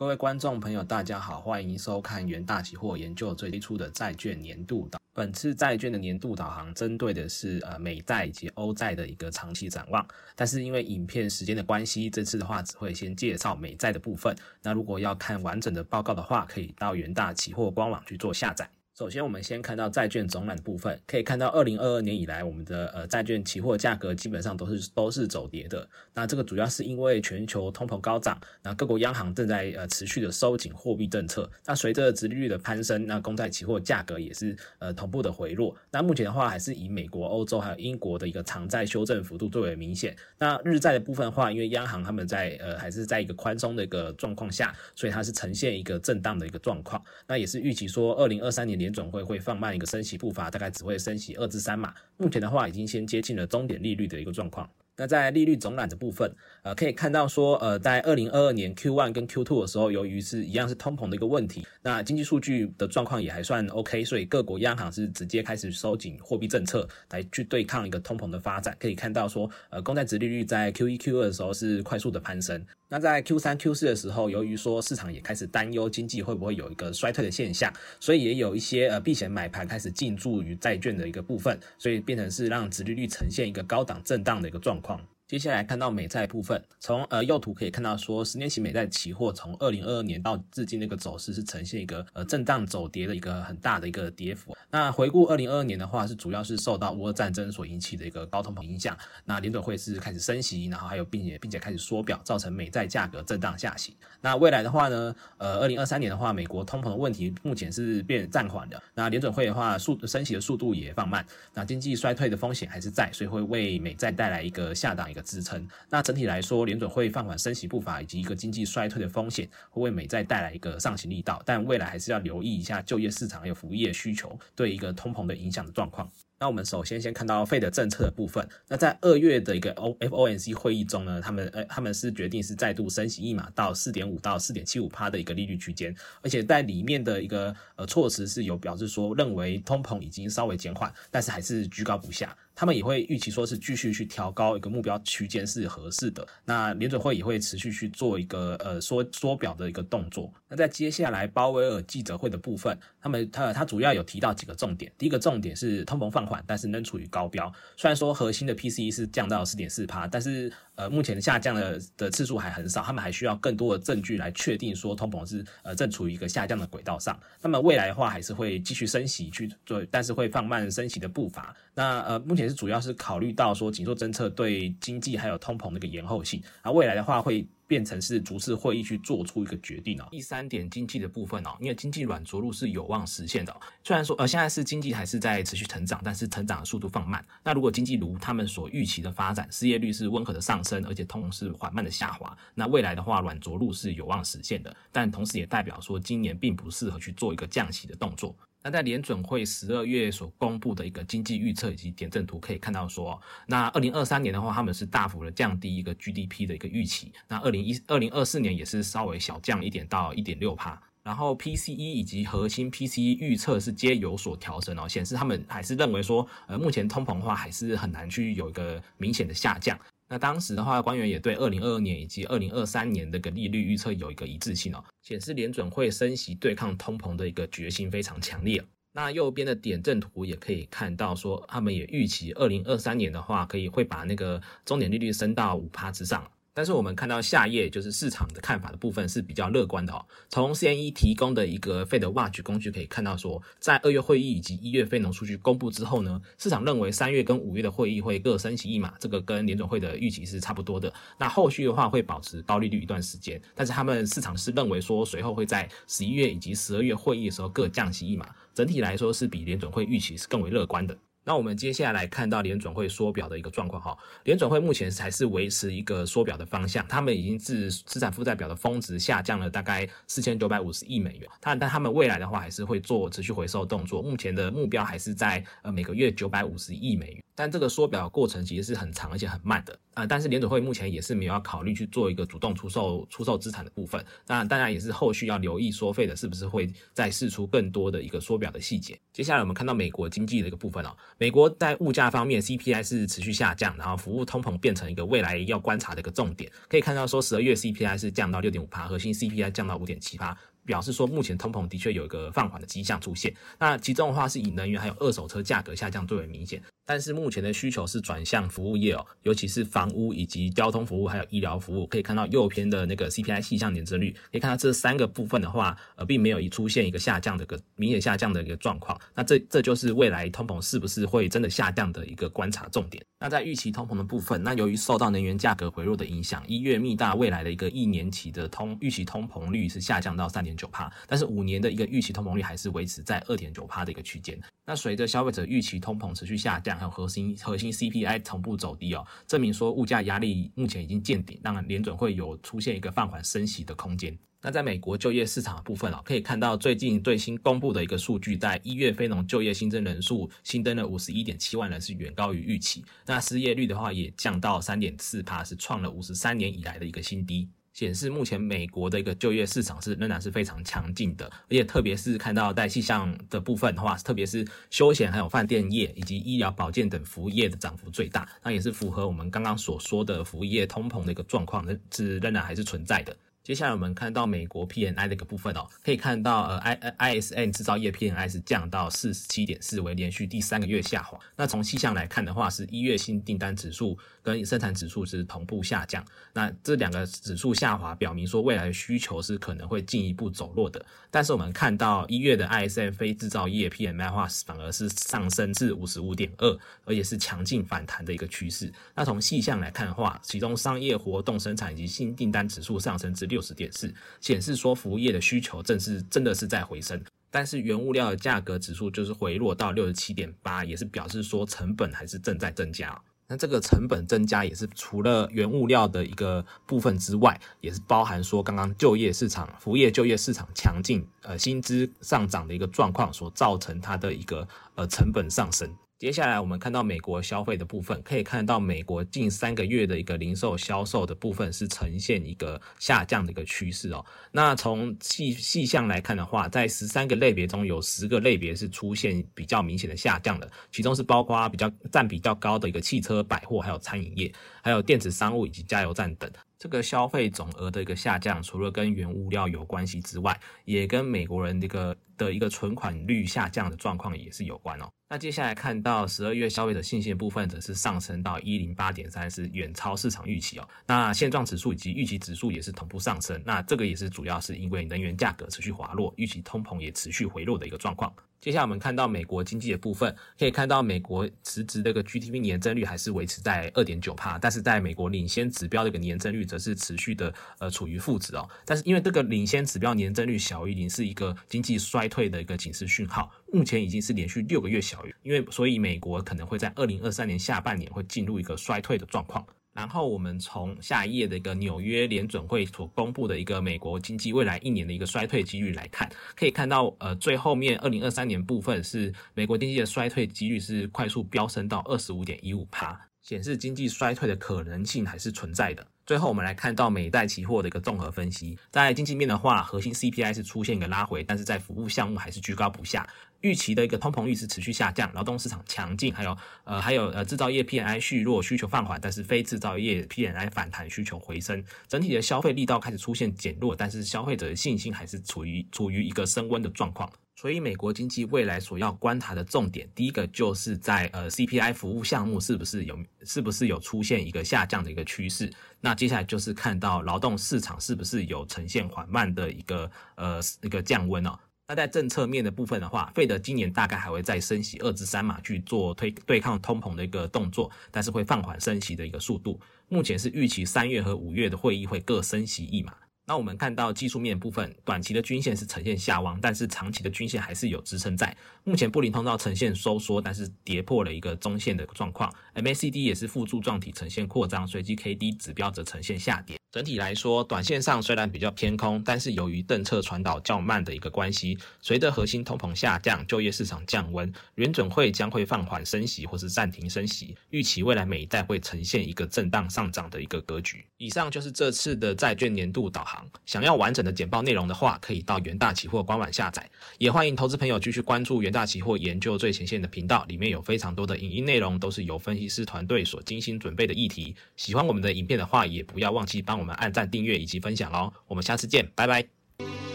各位观众朋友，大家好，欢迎收看元大期货研究最出的债券年度导。本次债券的年度导航针对的是呃美债以及欧债的一个长期展望。但是因为影片时间的关系，这次的话只会先介绍美债的部分。那如果要看完整的报告的话，可以到元大期货官网去做下载。首先，我们先看到债券总览部分，可以看到二零二二年以来，我们的呃债券期货价格基本上都是都是走跌的。那这个主要是因为全球通膨高涨，那各国央行正在呃持续的收紧货币政策。那随着殖利率的攀升，那公债期货价格也是呃同步的回落。那目前的话，还是以美国、欧洲还有英国的一个长债修正幅度最为明显。那日债的部分的话，因为央行他们在呃还是在一个宽松的一个状况下，所以它是呈现一个震荡的一个状况。那也是预期说，二零二三年年总会会放慢一个升息步伐，大概只会升息二至三码。目前的话，已经先接近了终点利率的一个状况。那在利率总览的部分，呃，可以看到说，呃，在二零二二年 Q one 跟 Q two 的时候，由于是一样是通膨的一个问题，那经济数据的状况也还算 OK，所以各国央行是直接开始收紧货币政策来去对抗一个通膨的发展。可以看到说，呃，公债值利率在 Q 一 Q 二的时候是快速的攀升。那在 Q 三 Q 四的时候，由于说市场也开始担忧经济会不会有一个衰退的现象，所以也有一些呃避险买盘开始进驻于债券的一个部分，所以变成是让殖利率呈现一个高档震荡的一个状况。接下来看到美债部分，从呃右图可以看到说，十年期美债期货从二零二二年到至今那个走势是呈现一个呃震荡走跌的一个很大的一个跌幅。那回顾二零二二年的话，是主要是受到乌俄战争所引起的一个高通膨影响。那联准会是开始升息，然后还有并且并且开始缩表，造成美债价格震荡下行。那未来的话呢，呃二零二三年的话，美国通膨的问题目前是变暂缓的。那联准会的话，速升息的速度也放慢。那经济衰退的风险还是在，所以会为美债带来一个下档一个。支撑。那整体来说，联准会放缓升息步伐以及一个经济衰退的风险，会为美债带来一个上行力道。但未来还是要留意一下就业市场还有服务业需求对一个通膨的影响的状况。那我们首先先看到费的政策的部分。那在二月的一个 O F O N C 会议中呢，他们呃他们是决定是再度升息一码到四点五到四点七五趴的一个利率区间，而且在里面的一个呃措辞是有表示说认为通膨已经稍微减缓，但是还是居高不下。他们也会预期说是继续去调高一个目标区间是合适的。那联准会也会持续去做一个呃缩缩表的一个动作。那在接下来鲍威尔记者会的部分，他们他他主要有提到几个重点。第一个重点是通膨放缓，但是仍处于高标。虽然说核心的 PCE 是降到四点四帕，但是呃目前下降的的次数还很少。他们还需要更多的证据来确定说通膨是呃正处于一个下降的轨道上。那么未来的话还是会继续升息去做，但是会放慢升息的步伐。那呃目前是主要是考虑到说紧缩政策对经济还有通膨的一个延后性，而未来的话会变成是逐次会议去做出一个决定哦。第三点经济的部分哦，因为经济软着陆是有望实现的，虽然说呃现在是经济还是在持续成长，但是成长的速度放慢。那如果经济如他们所预期的发展，失业率是温和的上升，而且通是缓慢的下滑，那未来的话软着陆是有望实现的。但同时也代表说今年并不适合去做一个降息的动作。那在联准会十二月所公布的一个经济预测以及点阵图可以看到说，那二零二三年的话，他们是大幅的降低一个 GDP 的一个预期。那二零一二零二四年也是稍微小降一点到一点六帕。然后 PCE 以及核心 PCE 预测是皆有所调整哦，显示他们还是认为说，呃，目前通膨的话还是很难去有一个明显的下降。那当时的话，官员也对二零二二年以及二零二三年的个利率预测有一个一致性哦，显示联准会升息对抗通膨的一个决心非常强烈。那右边的点阵图也可以看到，说他们也预期二零二三年的话，可以会把那个终点利率升到五趴之上。但是我们看到下页就是市场的看法的部分是比较乐观的哦。从 CNE 提供的一个 Fed Watch 工具可以看到，说在二月会议以及一月非农数据公布之后呢，市场认为三月跟五月的会议会各升息一码，这个跟联总会的预期是差不多的。那后续的话会保持高利率一段时间，但是他们市场是认为说随后会在十一月以及十二月会议的时候各降息一码，整体来说是比联总会预期是更为乐观的。那我们接下来看到联准会缩表的一个状况哈，联准会目前还是维持一个缩表的方向，他们已经自资产负债表的峰值下降了大概四千九百五十亿美元，但但他们未来的话还是会做持续回收动作，目前的目标还是在呃每个月九百五十亿美元。但这个缩表过程其实是很长而且很慢的啊。但是联准会目前也是没有要考虑去做一个主动出售出售资产的部分。那当然也是后续要留意缩费的是不是会再释出更多的一个缩表的细节。接下来我们看到美国经济的一个部分哦，美国在物价方面 CPI 是持续下降，然后服务通膨变成一个未来要观察的一个重点。可以看到说十二月 CPI 是降到六点五帕，核心 CPI 降到五点七帕。表示说，目前通膨的确有一个放缓的迹象出现。那其中的话是以能源还有二手车价格下降最为明显。但是目前的需求是转向服务业哦，尤其是房屋以及交通服务还有医疗服务。可以看到右边的那个 CPI 细项年增率，可以看到这三个部分的话，呃，并没有一出现一个下降的个明显下降的一个状况。那这这就是未来通膨是不是会真的下降的一个观察重点。那在预期通膨的部分，那由于受到能源价格回落的影响，一月密大未来的一个一年期的通预期通膨率是下降到三点九帕，但是五年的一个预期通膨率还是维持在二点九帕的一个区间。那随着消费者预期通膨持续下降，还有核心核心 CPI 同步走低哦，证明说物价压力目前已经见顶，让联准会有出现一个放缓升息的空间。那在美国就业市场的部分哦，可以看到最近最新公布的一个数据，在一月非农就业新增人数新增了五十一点七万人，是远高于预期。那失业率的话也降到三点四帕，是创了五十三年以来的一个新低。显示目前美国的一个就业市场是仍然是非常强劲的，而且特别是看到在气象的部分的话，特别是休闲还有饭店业以及医疗保健等服务业的涨幅最大，那也是符合我们刚刚所说的服务业通膨的一个状况，是仍然还是存在的。接下来我们看到美国 PNI 的一个部分哦，可以看到呃 I ISN 制造业 PNI 是降到四十七点四，为连续第三个月下滑。那从气象来看的话，是一月新订单指数跟生产指数是同步下降。那这两个指数下滑，表明说未来需求是可能会进一步走弱的。但是我们看到一月的 ISM 非制造业 PMI 话反而是上升至五十五点二，而且是强劲反弹的一个趋势。那从细项来看的话，其中商业活动生产以及新订单指数上升至六十点四，显示说服务业的需求正是真的是在回升。但是原物料的价格指数就是回落到六十七点八，也是表示说成本还是正在增加。那这个成本增加也是除了原物料的一个部分之外，也是包含说刚刚就业市场、服务业就业市场强劲，呃，薪资上涨的一个状况所造成它的一个呃成本上升。接下来我们看到美国消费的部分，可以看到美国近三个月的一个零售销售的部分是呈现一个下降的一个趋势哦。那从细细项来看的话，在十三个类别中有十个类别是出现比较明显的下降的，其中是包括比较占比较高的一个汽车、百货，还有餐饮业，还有电子商务以及加油站等。这个消费总额的一个下降，除了跟原物料有关系之外，也跟美国人这个的一个存款率下降的状况也是有关哦。那接下来看到十二月消费者信心部分则是上升到一零八点三，是远超市场预期哦。那现状指数以及预期指数也是同步上升，那这个也是主要是因为能源价格持续滑落，预期通膨也持续回落的一个状况。接下来我们看到美国经济的部分，可以看到美国实质的一个 GDP 年增率还是维持在二点九帕，但是在美国领先指标的一个年增率则是持续的呃处于负值哦。但是因为这个领先指标年增率小于零是一个经济衰退的一个警示讯号，目前已经是连续六个月小于，因为所以美国可能会在二零二三年下半年会进入一个衰退的状况。然后我们从下一页的一个纽约联准会所公布的一个美国经济未来一年的一个衰退几率来看，可以看到，呃，最后面二零二三年部分是美国经济的衰退几率是快速飙升到二十五点一五帕，显示经济衰退的可能性还是存在的。最后我们来看到美债期货的一个综合分析，在经济面的话，核心 CPI 是出现一个拉回，但是在服务项目还是居高不下。预期的一个通膨率是持续下降，劳动市场强劲，还有呃还有呃制造业 PNI 续弱，需求放缓，但是非制造业 PNI 反弹，需求回升，整体的消费力道开始出现减弱，但是消费者的信心还是处于处于一个升温的状况。所以美国经济未来所要观察的重点，第一个就是在呃 CPI 服务项目是不是有是不是有出现一个下降的一个趋势，那接下来就是看到劳动市场是不是有呈现缓慢的一个呃一个降温哦。那在政策面的部分的话，费德今年大概还会再升息二至三码去做推对抗通膨的一个动作，但是会放缓升息的一个速度。目前是预期三月和五月的会议会各升息一码。那我们看到技术面部分，短期的均线是呈现下弯，但是长期的均线还是有支撑在。目前布林通道呈现收缩，但是跌破了一个中线的状况。MACD 也是负柱状体呈现扩张，随机 KD 指标则呈现下跌。整体来说，短线上虽然比较偏空，但是由于政策传导较慢的一个关系，随着核心通膨下降，就业市场降温，联准会将会放缓升息或是暂停升息，预期未来每一代会呈现一个震荡上涨的一个格局。以上就是这次的债券年度导航。想要完整的简报内容的话，可以到元大期货官网下载，也欢迎投资朋友继续关注元大期货研究最前线的频道，里面有非常多的影音内容，都是由分析师团队所精心准备的议题。喜欢我们的影片的话，也不要忘记帮。我们按赞、订阅以及分享哦，我们下次见，拜拜。